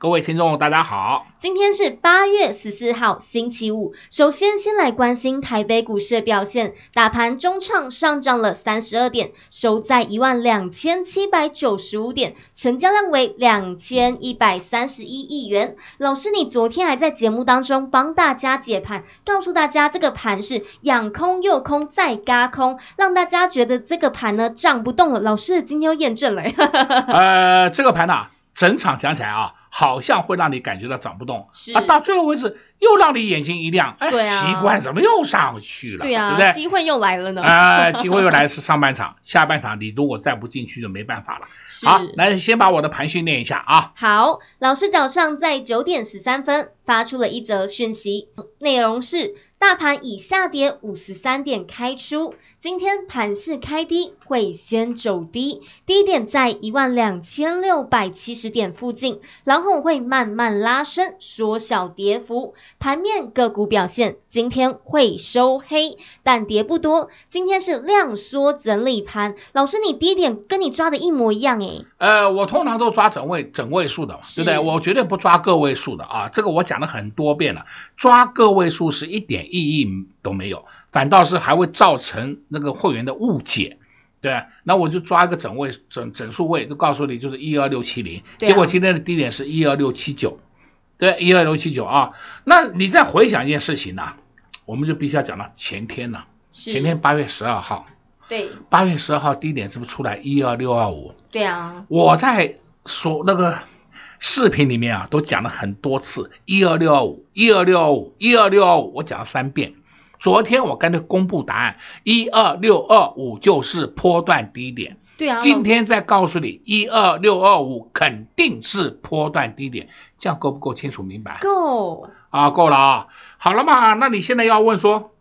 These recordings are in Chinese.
各位听众大家好。今天是八月十四号，星期五。首先，先来关心台北股市的表现。大盘中创上涨了三十二点，收在一万两千七百九十五点，成交量为两千一百三十一亿元。老师，你昨天还在节目当中帮大家解盘，告诉大家这个盘是养空又空再嘎空，让大家觉得这个盘呢涨不动了。老师今天又验证了。呃，这个盘呢、啊，整场讲起来啊。好像会让你感觉到涨不动，啊，到最后为止又让你眼睛一亮，哎，对啊、奇怪，怎么又上去了？对啊，对不对？机会又来了呢。啊、呃，机会又来是上半场，下半场你如果再不进去就没办法了。好，来先把我的盘训练一下啊。好，老师早上在九点十三分发出了一则讯息，内容是。大盘以下跌五十三点开出，今天盘势开低，会先走低，低点在一万两千六百七十点附近，然后会慢慢拉升，缩小跌幅。盘面个股表现，今天会收黑，但跌不多。今天是量缩整理盘，老师你低点跟你抓的一模一样诶。呃，我通常都抓整位整位数的，对不对？我绝对不抓个位数的啊，这个我讲了很多遍了，抓个位数是一点。意义都没有，反倒是还会造成那个会员的误解，对，那我就抓一个整位整整数位，就告诉你就是一二六七零，结果今天的低点是一二六七九，对，一二六七九啊，那你再回想一件事情呢，我们就必须要讲到前天呢，前天八月十二号，对，八月十二号低点是不是出来一二六二五？对啊，我在说那个。视频里面啊，都讲了很多次，一二六二五，一二六二五，一二六二五，我讲了三遍。昨天我干脆公布答案，一二六二五就是波段低点。对啊。今天再告诉你，一二六二五肯定是波段低点，这样够不够清楚明白？够。啊，够了啊。好了嘛，那你现在要问说。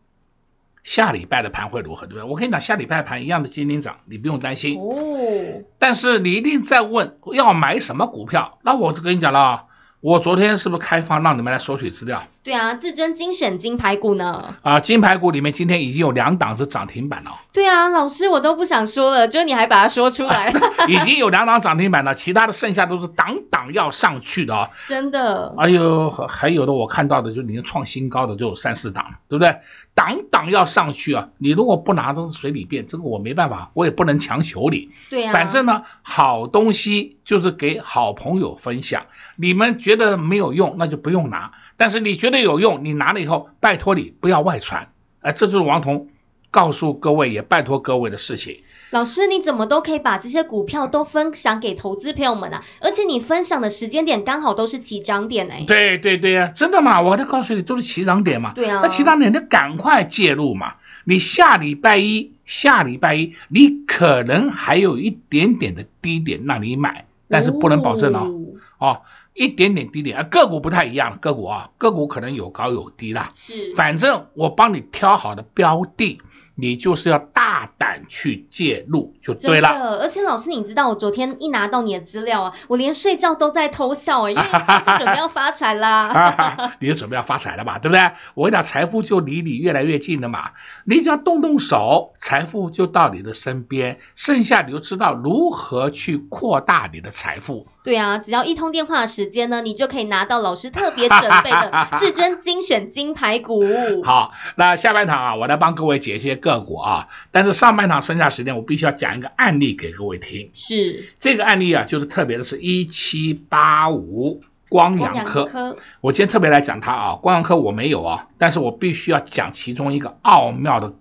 下礼拜的盘会如何，对不对？我跟你讲，下礼拜盘一样的金领涨，你不用担心。哦。但是你一定在问要买什么股票，那我就跟你讲了，我昨天是不是开放让你们来索取资料？对啊，至尊精选金牌股呢？啊，金牌股里面今天已经有两档是涨停板了。对啊，老师我都不想说了，就你还把它说出来。已经有两档涨停板了，其他的剩下都是档档要上去的啊。真的。哎呦，还有的我看到的就已经创新高的就有三四档，对不对？档档要上去啊，你如果不拿都是随你便，这个我没办法，我也不能强求你。对啊。反正呢，好东西就是给好朋友分享，你们觉得没有用，那就不用拿。但是你觉得有用，你拿了以后，拜托你不要外传，哎，这就是王彤告诉各位，也拜托各位的事情。老师，你怎么都可以把这些股票都分享给投资朋友们啊？而且你分享的时间点刚好都是起涨点哎。对对对呀，真的嘛？我都告诉你，都是起涨点嘛。对啊。那起涨点，你赶快介入嘛。你下礼拜一，下礼拜一，你可能还有一点点的低点让你买，但是不能保证哦。哦。哦一点点低点啊，个股不太一样，个股啊，个股可能有高有低啦。是，反正我帮你挑好的标的。你就是要大胆去介入就对了。而且老师，你知道我昨天一拿到你的资料啊，我连睡觉都在偷笑啊，因为 就是准备要发财啦。你就准备要发财了嘛，对不对？我跟你讲，财富就离你越来越近了嘛。你只要动动手，财富就到你的身边，剩下你就知道如何去扩大你的财富。对啊，只要一通电话的时间呢，你就可以拿到老师特别准备的至尊精选金牌股。好，那下半场啊，我来帮各位解一些个股啊，但是上半场剩下时间，我必须要讲一个案例给各位听。是这个案例啊，就是特别的是一七八五光阳科。科。我今天特别来讲它啊，光阳科我没有啊，但是我必须要讲其中一个奥妙的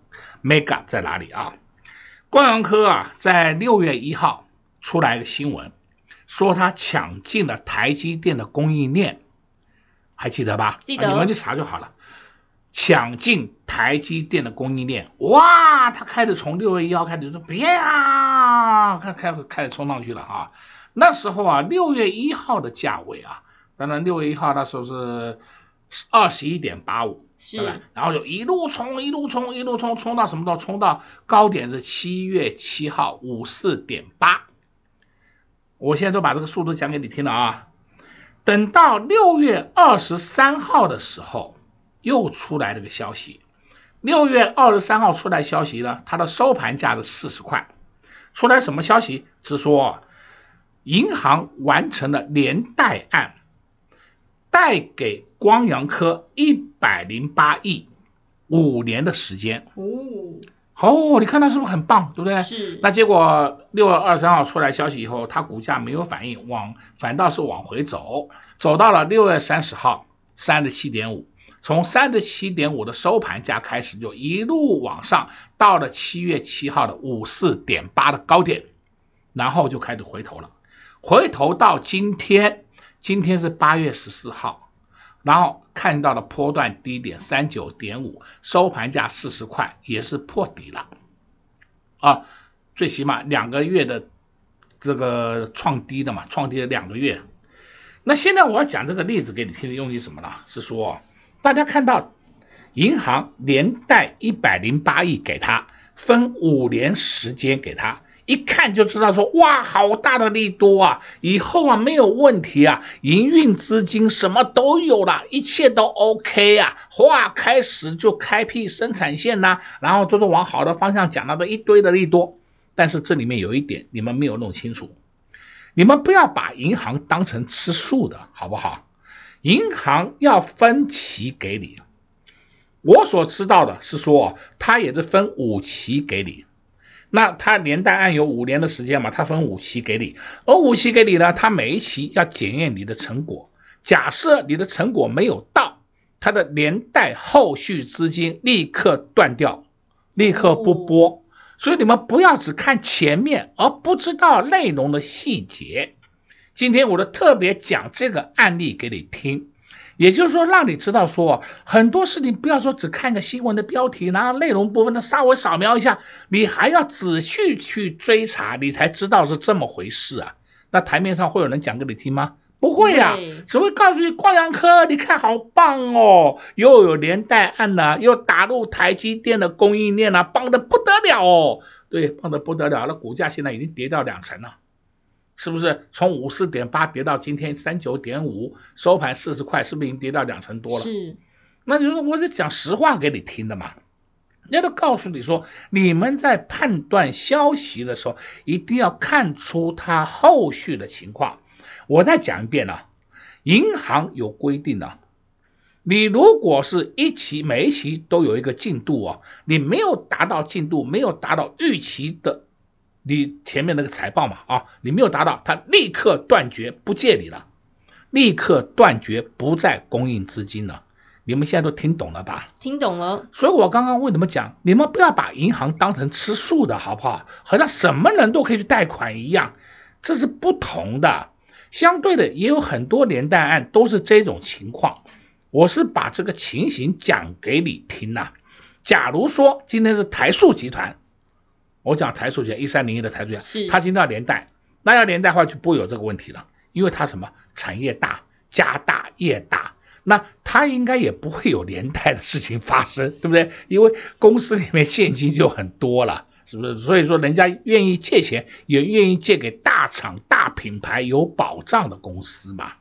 mega 在哪里啊？光阳科啊，在六月一号出来一个新闻，说它抢进了台积电的供应链，还记得吧？记得。啊，你们去查就好了。抢进台积电的供应链，哇，他开始从六月一号开始就说别啊，开开始开始冲上去了啊。那时候啊，六月一号的价位啊，当然六月一号那时候是二十一点八五，是吧？然后就一路冲，一路冲，一路冲，冲到什么时候？冲到高点是七月七号五四点八。我现在都把这个速度讲给你听了啊。等到六月二十三号的时候。又出来了个消息，六月二十三号出来消息呢，它的收盘价是四十块。出来什么消息？是说银行完成了连贷案，贷给光阳科一百零八亿，五年的时间。哦，哦，你看它是不是很棒，对不对？是。那结果六月二十三号出来消息以后，它股价没有反应，往反倒是往回走，走到了六月三十号三十七点五。从三十七点五的收盘价开始，就一路往上，到了七月七号的五四点八的高点，然后就开始回头了。回头到今天，今天是八月十四号，然后看到了波段低点三九点五，收盘价四十块，也是破底了。啊，最起码两个月的这个创低的嘛，创低了两个月。那现在我要讲这个例子给你听的用意什么呢？是说。大家看到，银行连贷一百零八亿给他，分五年时间给他，一看就知道说，哇，好大的利多啊！以后啊没有问题啊，营运资金什么都有了，一切都 OK 啊！哇，开始就开辟生产线呐、然后就是往好的方向讲到的一堆的利多。但是这里面有一点你们没有弄清楚，你们不要把银行当成吃素的，好不好？银行要分期给你，我所知道的是说，他也是分五期给你。那他连带案有五年的时间嘛，他分五期给你，而五期给你呢，他每一期要检验你的成果。假设你的成果没有到，他的连带后续资金立刻断掉，立刻不拨。所以你们不要只看前面，而不知道内容的细节。今天我就特别讲这个案例给你听，也就是说让你知道说很多事情不要说只看个新闻的标题，然后内容部分的稍微扫描一下，你还要仔细去追查，你才知道是这么回事啊。那台面上会有人讲给你听吗？不会呀，只会告诉你光阳科，你看好棒哦，又有连带案呐，又打入台积电的供应链呐，棒的不得了哦。对，棒的不得了，那股价现在已经跌掉两成了。是不是从五四点八跌到今天三九点五，收盘四十块，是不是已经跌到两成多了？是，那你说我是讲实话给你听的嘛。人家都告诉你说，你们在判断消息的时候，一定要看出它后续的情况。我再讲一遍啊，银行有规定的，你如果是一期每一期都有一个进度啊，你没有达到进度，没有达到预期的。你前面那个财报嘛，啊，你没有达到，他立刻断绝不借你了，立刻断绝不再供应资金了。你们现在都听懂了吧？听懂了。所以我刚刚为什么讲，你们不要把银行当成吃素的，好不好？好像什么人都可以去贷款一样，这是不同的。相对的，也有很多连带案都是这种情况。我是把这个情形讲给你听呐。假如说今天是台塑集团。我讲台塑集团一三零一的台塑集团，是它今天要连带，那要连带的话就不会有这个问题了，因为它什么产业大，家大业大，那它应该也不会有连带的事情发生，对不对？因为公司里面现金就很多了，是不是？所以说人家愿意借钱，也愿意借给大厂、大品牌有保障的公司嘛。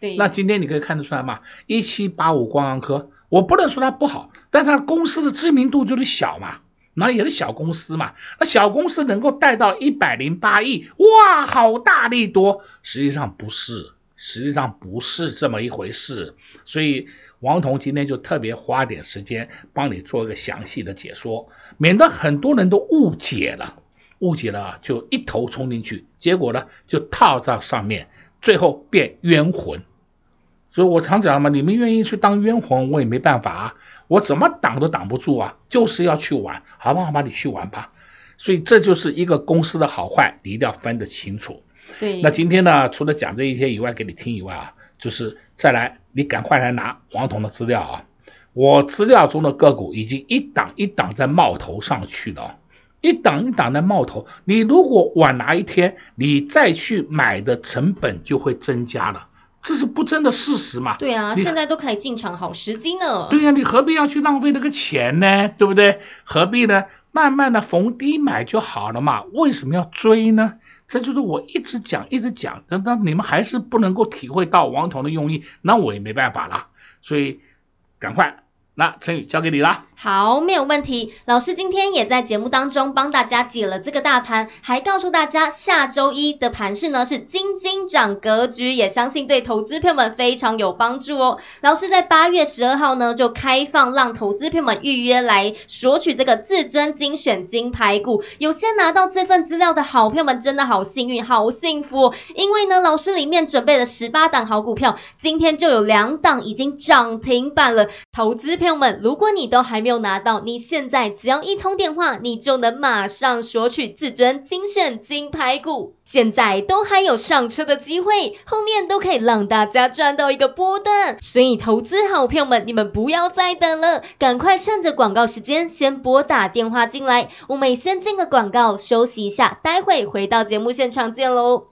对。那今天你可以看得出来嘛，一七八五光阳科，我不能说它不好，但它公司的知名度就是小嘛。那也是小公司嘛，那小公司能够贷到一百零八亿，哇，好大利多！实际上不是，实际上不是这么一回事。所以王彤今天就特别花点时间帮你做一个详细的解说，免得很多人都误解了，误解了就一头冲进去，结果呢就套在上面，最后变冤魂。所以我常讲嘛，你们愿意去当冤魂，我也没办法啊。我怎么挡都挡不住啊，就是要去玩，好吧，好吧，你去玩吧。所以这就是一个公司的好坏，你一定要分得清楚。对。那今天呢，除了讲这一些以外，给你听以外啊，就是再来，你赶快来拿王彤的资料啊。我资料中的个股已经一档一档在冒头上去了，一档一档在冒头。你如果晚拿一天，你再去买的成本就会增加了，这是不争的事实嘛？对啊，现在都可以进场好时机呢。对呀、啊，你何必要去浪费那个钱呢？对不对？何必呢？慢慢的逢低买就好了嘛。为什么要追呢？这就是我一直讲一直讲，那那你们还是不能够体会到王彤的用意，那我也没办法了。所以赶快。那陈宇交给你了。好，没有问题。老师今天也在节目当中帮大家解了这个大盘，还告诉大家下周一的盘势呢是金金涨格局，也相信对投资朋友们非常有帮助哦。老师在八月十二号呢就开放让投资朋友们预约来索取这个至尊精选金牌股，有些拿到这份资料的好朋友们真的好幸运，好幸福哦。因为呢，老师里面准备了十八档好股票，今天就有两档已经涨停板了，投资。朋友们，如果你都还没有拿到，你现在只要一通电话，你就能马上索取至尊精选金牌股。现在都还有上车的机会，后面都可以让大家赚到一个波段。所以投资好朋友们，你们不要再等了，赶快趁着广告时间先拨打电话进来。我们先进个广告休息一下，待会回到节目现场见喽。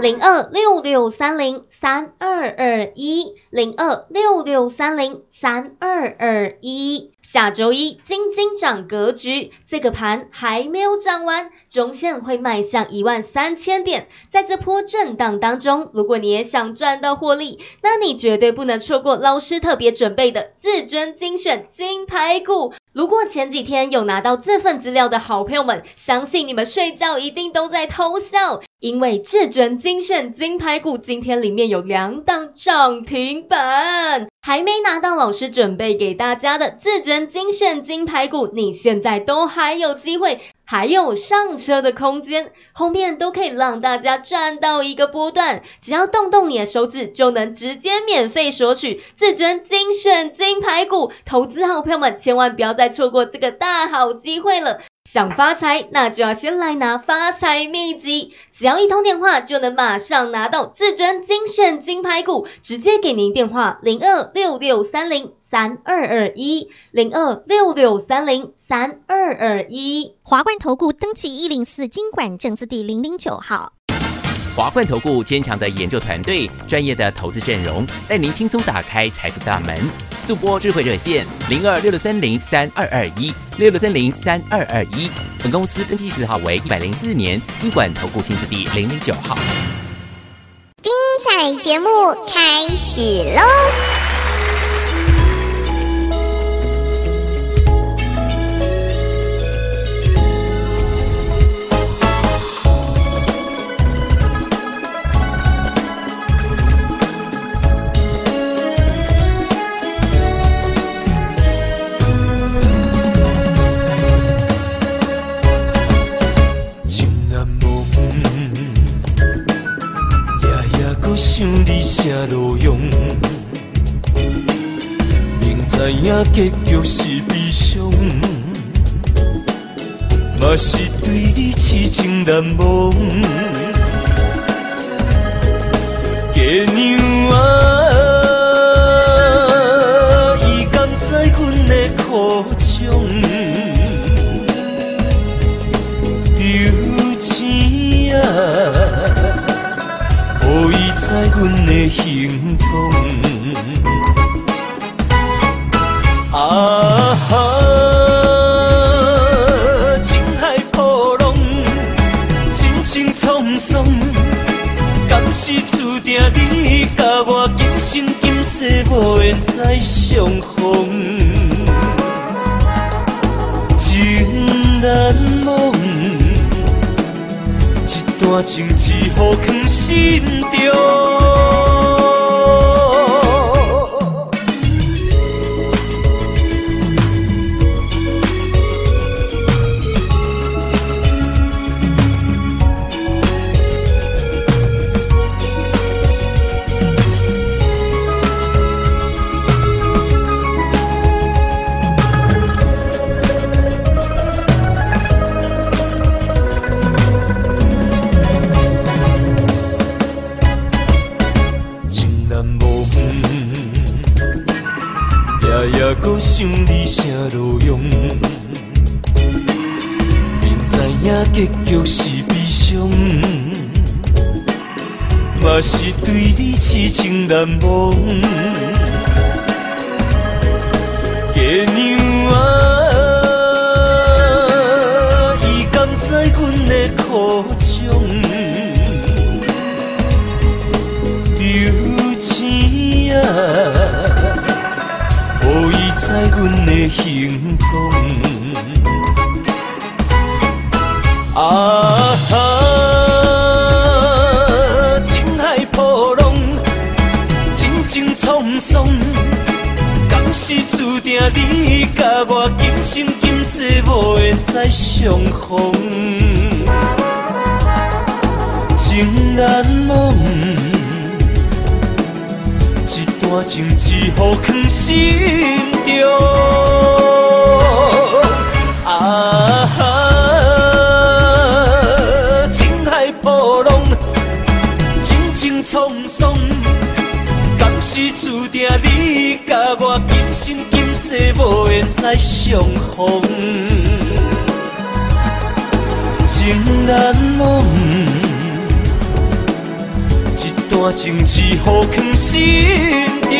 零二六六三零三二二一，零二六六三零三二二一。下周一金金涨格局，这个盘还没有涨完，中线会迈向一万三千点。在这波震荡当中，如果你也想赚到获利，那你绝对不能错过老师特别准备的至尊精选金牌股。如果前几天有拿到这份资料的好朋友们，相信你们睡觉一定都在偷笑，因为至尊精选金牌股今天里面有两档涨停板，还没拿到老师准备给大家的至尊精选金牌股，你现在都还有机会。还有上车的空间，后面都可以让大家赚到一个波段，只要动动你的手指，就能直接免费索取至尊精选金牌股。投资好朋友们，千万不要再错过这个大好机会了。想发财，那就要先来拿发财秘籍，只要一通电话就能马上拿到至尊精选金牌股，直接给您电话零二六六三零三二二一零二六六三零三二二一。华冠投顾登记一零四经管证字第零零九号。华冠投顾坚强的研究团队，专业的投资阵容，带您轻松打开财富大门。速播智慧热线零二六六三零三二二一六六三零三二二一，本公司登记字号为一百零四年金管投顾新字第零零九号。精彩节目开始喽！结局是悲伤，嘛是对你痴情难忘。啊哈，情海波浪，真情沧桑，敢是注定你甲我今生今世无缘再相逢，情难忘。一段情只好藏心中。搁想你啥路用，明知影结局是悲伤，嘛是对你痴情难忘。月娘啊，阮的行踪，啊哈，情海波浪，情情沧桑，敢是注定你甲我今生今世无缘再相逢，情难忘。一段情只好藏心啊哈，情海波浪，情情沧桑，敢是注定你甲我今生今世无缘再相逢，情难忘。一段情只好藏心中。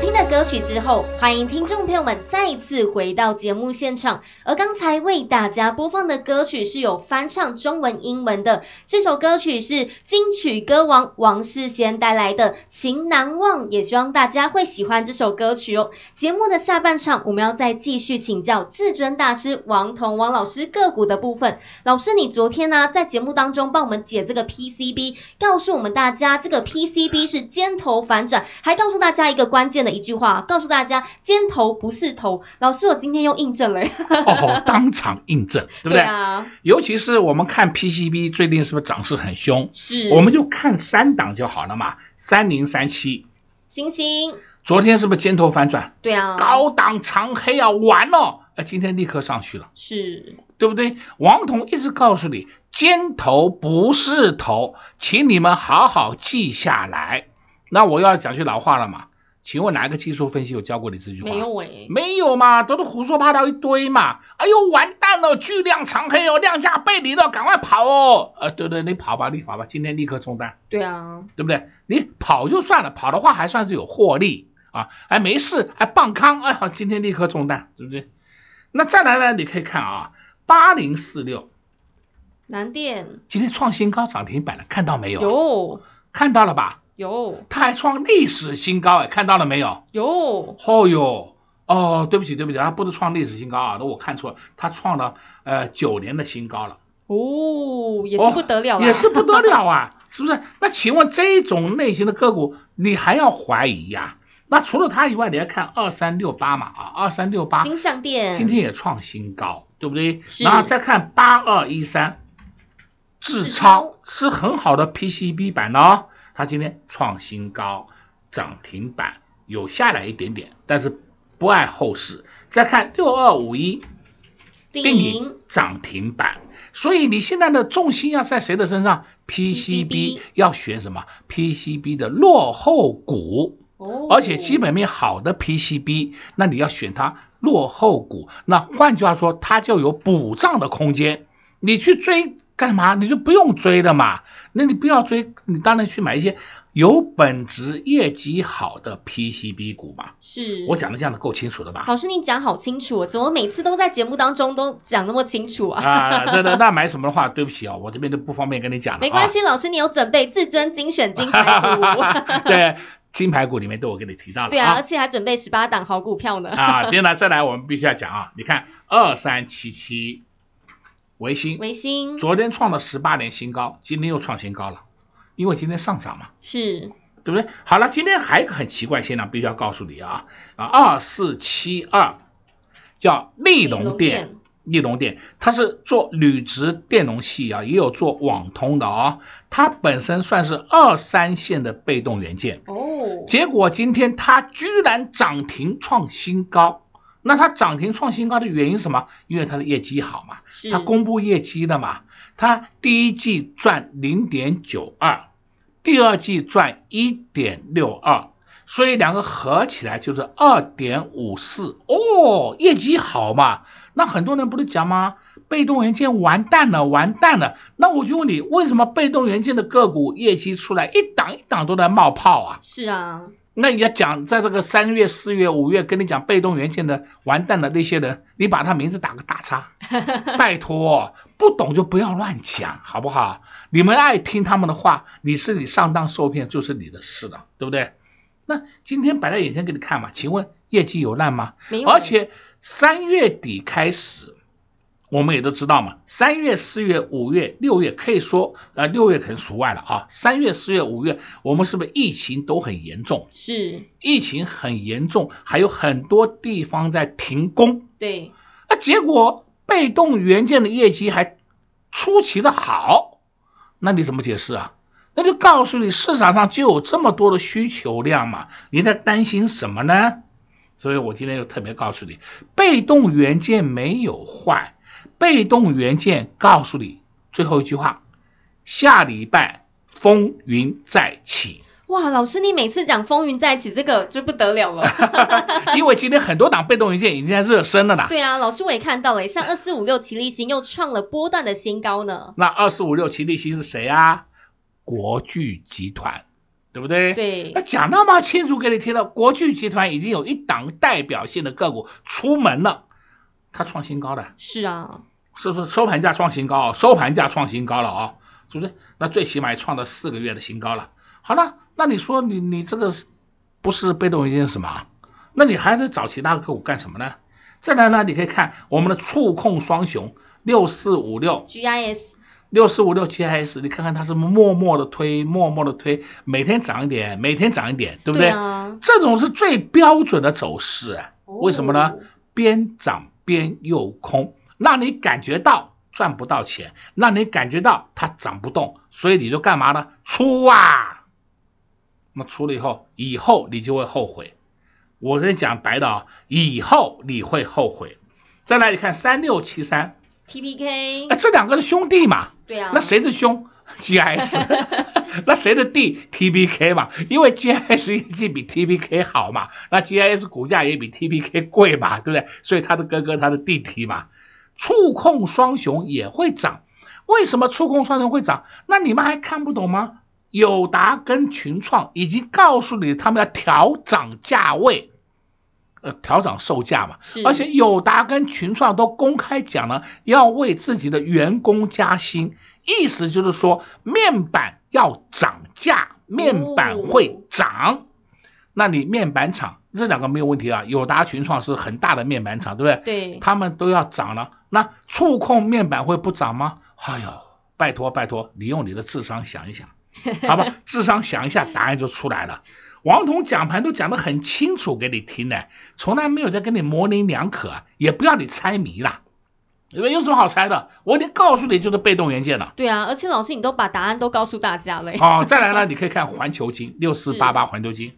听的歌曲之后，欢迎听众朋友们再次回到节目现场。而刚才为大家播放的歌曲是有翻唱中文、英文的，这首歌曲是金曲歌王王世贤带来的《情难忘》，也希望大家会喜欢这首歌曲哦。节目的下半场，我们要再继续请教至尊大师王彤王老师个股的部分。老师，你昨天呢、在节目当中帮我们解这个 PCB，告诉我们大家这个 PCB 是尖头反转，还告诉大家一个关键的一句话，告诉大家尖头不是头。老师，我今天又印证了，哦，当场印证，对不对？对啊。尤其是我们看 PCB 最近是不是涨势很凶？是。我们就看三档就好了嘛，三零三七，星星。昨天是不是尖头反转？对啊。高档长黑啊，完了，哎，今天立刻上去了，是对不对？王彤一直告诉你，尖头不是头，请你们好好记下来。那我要讲句老话了嘛。请问哪一个技术分析有教过你这句话？没有诶、欸，没有嘛，都是胡说八道一堆嘛。哎呦，完蛋了，巨量长黑哦，量价背离了，赶快跑哦。呃，对对，你跑吧，你跑吧，今天立刻冲单。对啊，对不对？你跑就算了，跑的话还算是有获利啊，哎没事，还棒康，哎呀，今天立刻冲单，对不对？那再来呢，你可以看啊，八零四六，南电今天创新高涨停板了，看到没有？有，看到了吧？有，它还创历史新高哎，看到了没有？有，哦哟，哦，对不起对不起，它不是创历史新高啊，那我看错了，它创了呃九年的新高了。哦，也是不得了，啊哦，也是不得了啊，是不是？那请问这种类型的个股，你还要怀疑呀，啊？那除了它以外，你要看二三六八嘛啊，二三六八，金像电今天也创新高，对不对？然后再看八二一三，智超是很好的 PCB 板哦。它今天创新高，涨停板有下来一点点，但是不碍后市。再看六二五一，电影涨停板，所以你现在的重心要在谁的身上？PCB 要选什么？PCB 的落后股，而且基本面好的 PCB，那你要选它落后股。那换句话说，它就有补涨的空间。你去追干嘛？你就不用追的嘛。那你不要追，你当然去买一些有本质、业绩好的 PCB 股嘛。是我讲的这样的够清楚的吧？老师，你讲好清楚，怎么每次都在节目当中都讲那么清楚啊？啊，那那那买什么的话，对不起哦，我这边都不方便跟你讲了。没关系，啊、老师你有准备至尊精选金牌股。对，金牌股里面都有给你提到了。对啊，而且还准备十八档好股票呢。啊，接下来再来，我们必须要讲啊，你看二三七七。微星，微星。昨天创了十八年新高，今天又创新高了，因为今天上涨嘛，是。对不对？好了，今天还有一个很奇怪现象，必须要告诉你啊啊，二四七二叫利隆电，利隆电，它是做铝质电容器啊，也有做网通的啊、哦，它本身算是二三线的被动元件。哦，结果今天它居然涨停创新高。那它涨停创新高的原因是什么？因为它的业绩好嘛，它公布业绩的嘛，它第一季赚零点九二，第二季赚一点六二，所以两个合起来就是二点五四哦，业绩好嘛？那很多人不是讲吗？被动元件完蛋了，完蛋了。那我就问你，为什么被动元件的个股业绩出来一档一档都在冒泡啊？是啊。那你要讲，在这个三月、四月、五月跟你讲被动元件的完蛋的那些人，你把他名字打个大叉，拜托，不懂就不要乱讲，好不好？你们爱听他们的话，你是你上当受骗就是你的事了，对不对？那今天摆在眼前给你看嘛，请问业绩有烂吗？而且三月底开始。我们也都知道嘛，三月、四月、五月、六月，可以说，呃，六月可能除外了啊。三月、四月、五月，我们是不是疫情都很严重？是，疫情很严重，还有很多地方在停工。对，啊，结果被动元件的业绩还出奇的好，那你怎么解释啊？那就告诉你，市场上就有这么多的需求量嘛，你在担心什么呢？所以我今天就特别告诉你，被动元件没有坏。被动元件告诉你最后一句话，下礼拜风云再起。哇，老师，你每次讲风云再起，这个就不得了了。因为今天很多档被动元件已经在热身了啦。对啊，老师我也看到了，像二四五六奇力新又创了波段的新高呢。那二四五六奇力新是谁啊？国巨集团，对不对？对。那讲那么清楚给你听了，国巨集团已经有一档代表性的个股出门了，它创新高的。是啊。是不是收盘价创新高？收盘价创新高了啊，是不是？那最起码也创了四个月的新高了。好了，那你说你你这个不是被动元件是什么？那你还得找其他个股干什么呢？再来呢，你可以看我们的触控双雄六四五六 GIS 六四五六 GIS，你看看它是默默的推，默默的推，每天涨一点，每天涨一点，对不对？对啊，这种是最标准的走势啊。为什么呢？边涨边又空。让你感觉到赚不到钱，让你感觉到它涨不动，所以你就干嘛呢？出啊！那出了以后，以后你就会后悔。我跟你讲白的啊，以后你会后悔。再来，你看三六七三 TPK，哎，这两个是兄弟嘛？对啊。那谁是兄？GIS。那谁的弟？TPK 嘛？因为 GIS 业绩比 TPK 好嘛，那 GIS 股价也比 TPK 贵嘛，对不对？所以他的哥哥，他的弟弟嘛。触控双雄也会涨，为什么触控双雄会涨？那你们还看不懂吗？友达跟群创已经告诉你，他们要调涨价位，呃，调涨售价嘛。而且友达跟群创都公开讲了，要为自己的员工加薪，意思就是说面板要涨价，面板会涨。哦那你面板厂这两个没有问题啊，友达群创是很大的面板厂，对不对？对，他们都要涨了。那触控面板会不涨吗？哎呦，拜托拜托，你用你的智商想一想，好吧？智商想一下，答案就出来了。王彤讲盘都讲得很清楚给你听的，从来没有在跟你模棱两可，也不要你猜谜了，因为有什么好猜的？我已经告诉你就是被动元件了。对啊，而且老师你都把答案都告诉大家了。哦，再来呢，你可以看环球金 六四八八环球金。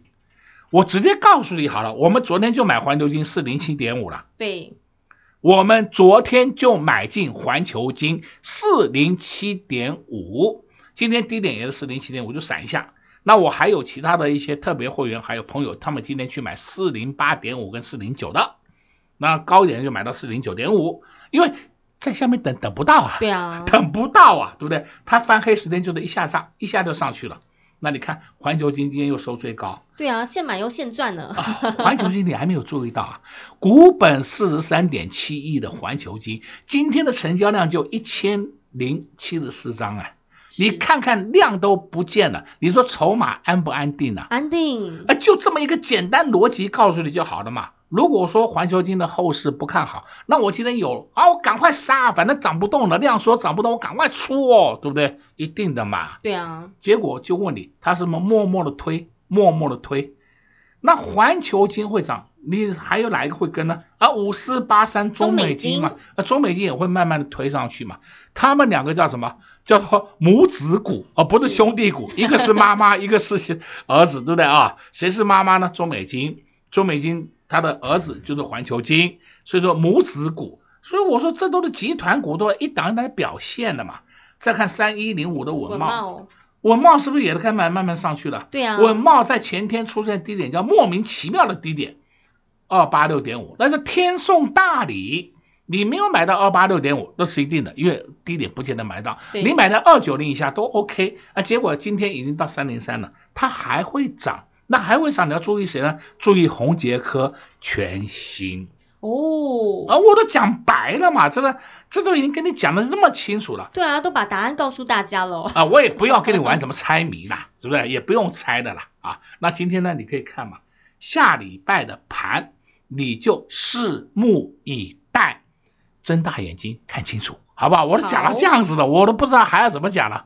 我直接告诉你好了，我们昨天就买环球金四零七点五了。对，我们昨天就买进环球金四零七点五，今天低点也是四零七点五，就闪一下。那我还有其他的一些特别会员，还有朋友，他们今天去买四零八点五跟四零九的，那高一点就买到四零九点五，因为在下面等等不到啊，对啊，等不到啊，对不对？它翻黑时间就得一下上，一下就上去了。那你看环球金今天又收最高，对啊，现买又现赚呢。环球金你还没有注意到啊？股本四十三点七亿的环球金，今天的成交量就一千零七十四张啊！你看看量都不见了，你说筹码安不安定啊？安定。啊，就这么一个简单逻辑告诉你就好了嘛。如果说环球金的后市不看好，那我今天有啊，我赶快杀，反正涨不动了，量说涨不动，我赶快出哦，对不对？一定的嘛。对啊。结果就问你，他是么默默的推，默默的推，那环球金会涨，你还有哪一个会跟呢？啊，五四八三中美金嘛，啊，中美金也会慢慢的推上去嘛。他们两个叫什么？叫做母子股，而、哦、不是兄弟股，一个是妈妈，一个是儿子，对不对啊？谁是妈妈呢？中美金，中美晶。他的儿子就是环球金，所以说母子股，所以我说这都是集团股，都一档一档表现的嘛。再看三一零五的稳懋，懋稳懋是不是也开始慢慢慢上去了？对啊，稳茂在前天出现低点，叫莫名其妙的低点，二八六点五，那是天送大礼。你没有买到二八六点五，那是一定的，因为低点不见得买到。你买到二九零以下都 OK 啊。结果今天已经到三零三了，它还会涨，那还会啥，你要注意谁呢？注意红杰科全新哦。啊，我都讲白了嘛，这个这都已经跟你讲的那么清楚了。对啊，都把答案告诉大家了。啊，我也不要跟你玩什么猜谜啦，是不是？也不用猜的啦啊。那今天呢，你可以看嘛，下礼拜的盘你就拭目以待。睁大眼睛看清楚，好不好？我都讲了这样子的，我都不知道还要怎么讲了。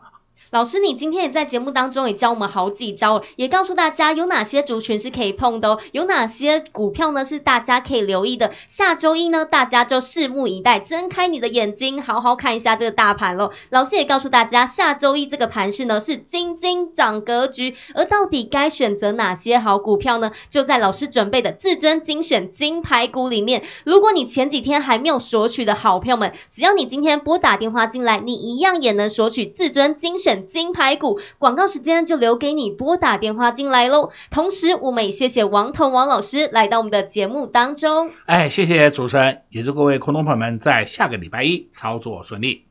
老师，你今天也在节目当中也教我们好几招，也告诉大家有哪些族群是可以碰的哦，有哪些股票呢是大家可以留意的。下周一呢，大家就拭目以待，睁开你的眼睛，好好看一下这个大盘喽。老师也告诉大家，下周一这个盘势呢是金金涨格局，而到底该选择哪些好股票呢？就在老师准备的至尊精选金牌股里面。如果你前几天还没有索取的好票们，只要你今天拨打电话进来，你一样也能索取至尊精选。金牌股广告时间就留给你拨打电话进来喽。同时，我们也谢谢王彤王老师来到我们的节目当中。哎，谢谢主持人，也祝各位空中朋友们在下个礼拜一操作顺利。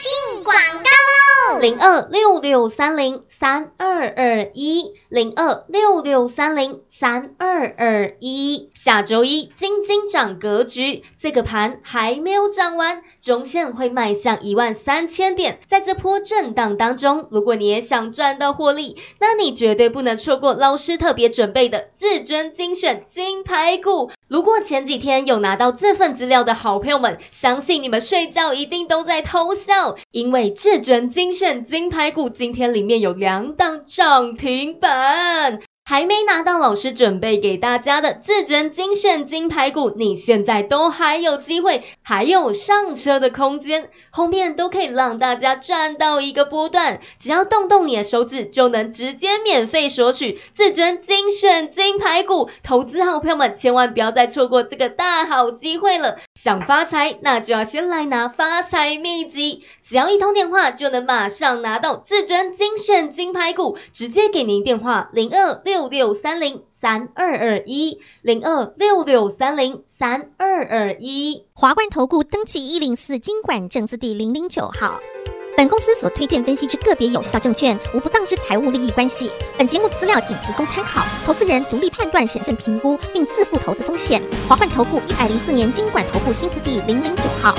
进广告喽零二六六三零三二二一，零二六六三零三二二一。下周一金金涨格局，这个盘还没有涨完，中线会迈向一万三千点。在这波震荡当中，如果你也想赚到获利，那你绝对不能错过老师特别准备的至尊精选金牌股。如果前几天有拿到这份资料的好朋友们，相信你们睡觉一定都在偷笑，因为至尊精选金牌股今天里面有两档涨停板。还没拿到老师准备给大家的至尊精选金牌股，你现在都还有机会，还有上车的空间，后面都可以让大家赚到一个波段。只要动动你的手指，就能直接免费索取至尊精选金牌股。投资好朋友们，千万不要再错过这个大好机会了。想发财，那就要先来拿发财秘籍，只要一通电话就能马上拿到至尊精选金牌股，直接给您电话零二六。六三零三二二一零二六六三零三二二一，华冠投顾登记一零四金管证字第零零九号。本公司所推荐分析之个别有效证券，无不当之财务利益关系。本节目资料仅提供参考，投资人独立判断、审慎评估，并自负投资风险。华冠投顾一百零四年金管投顾新字第零零九号。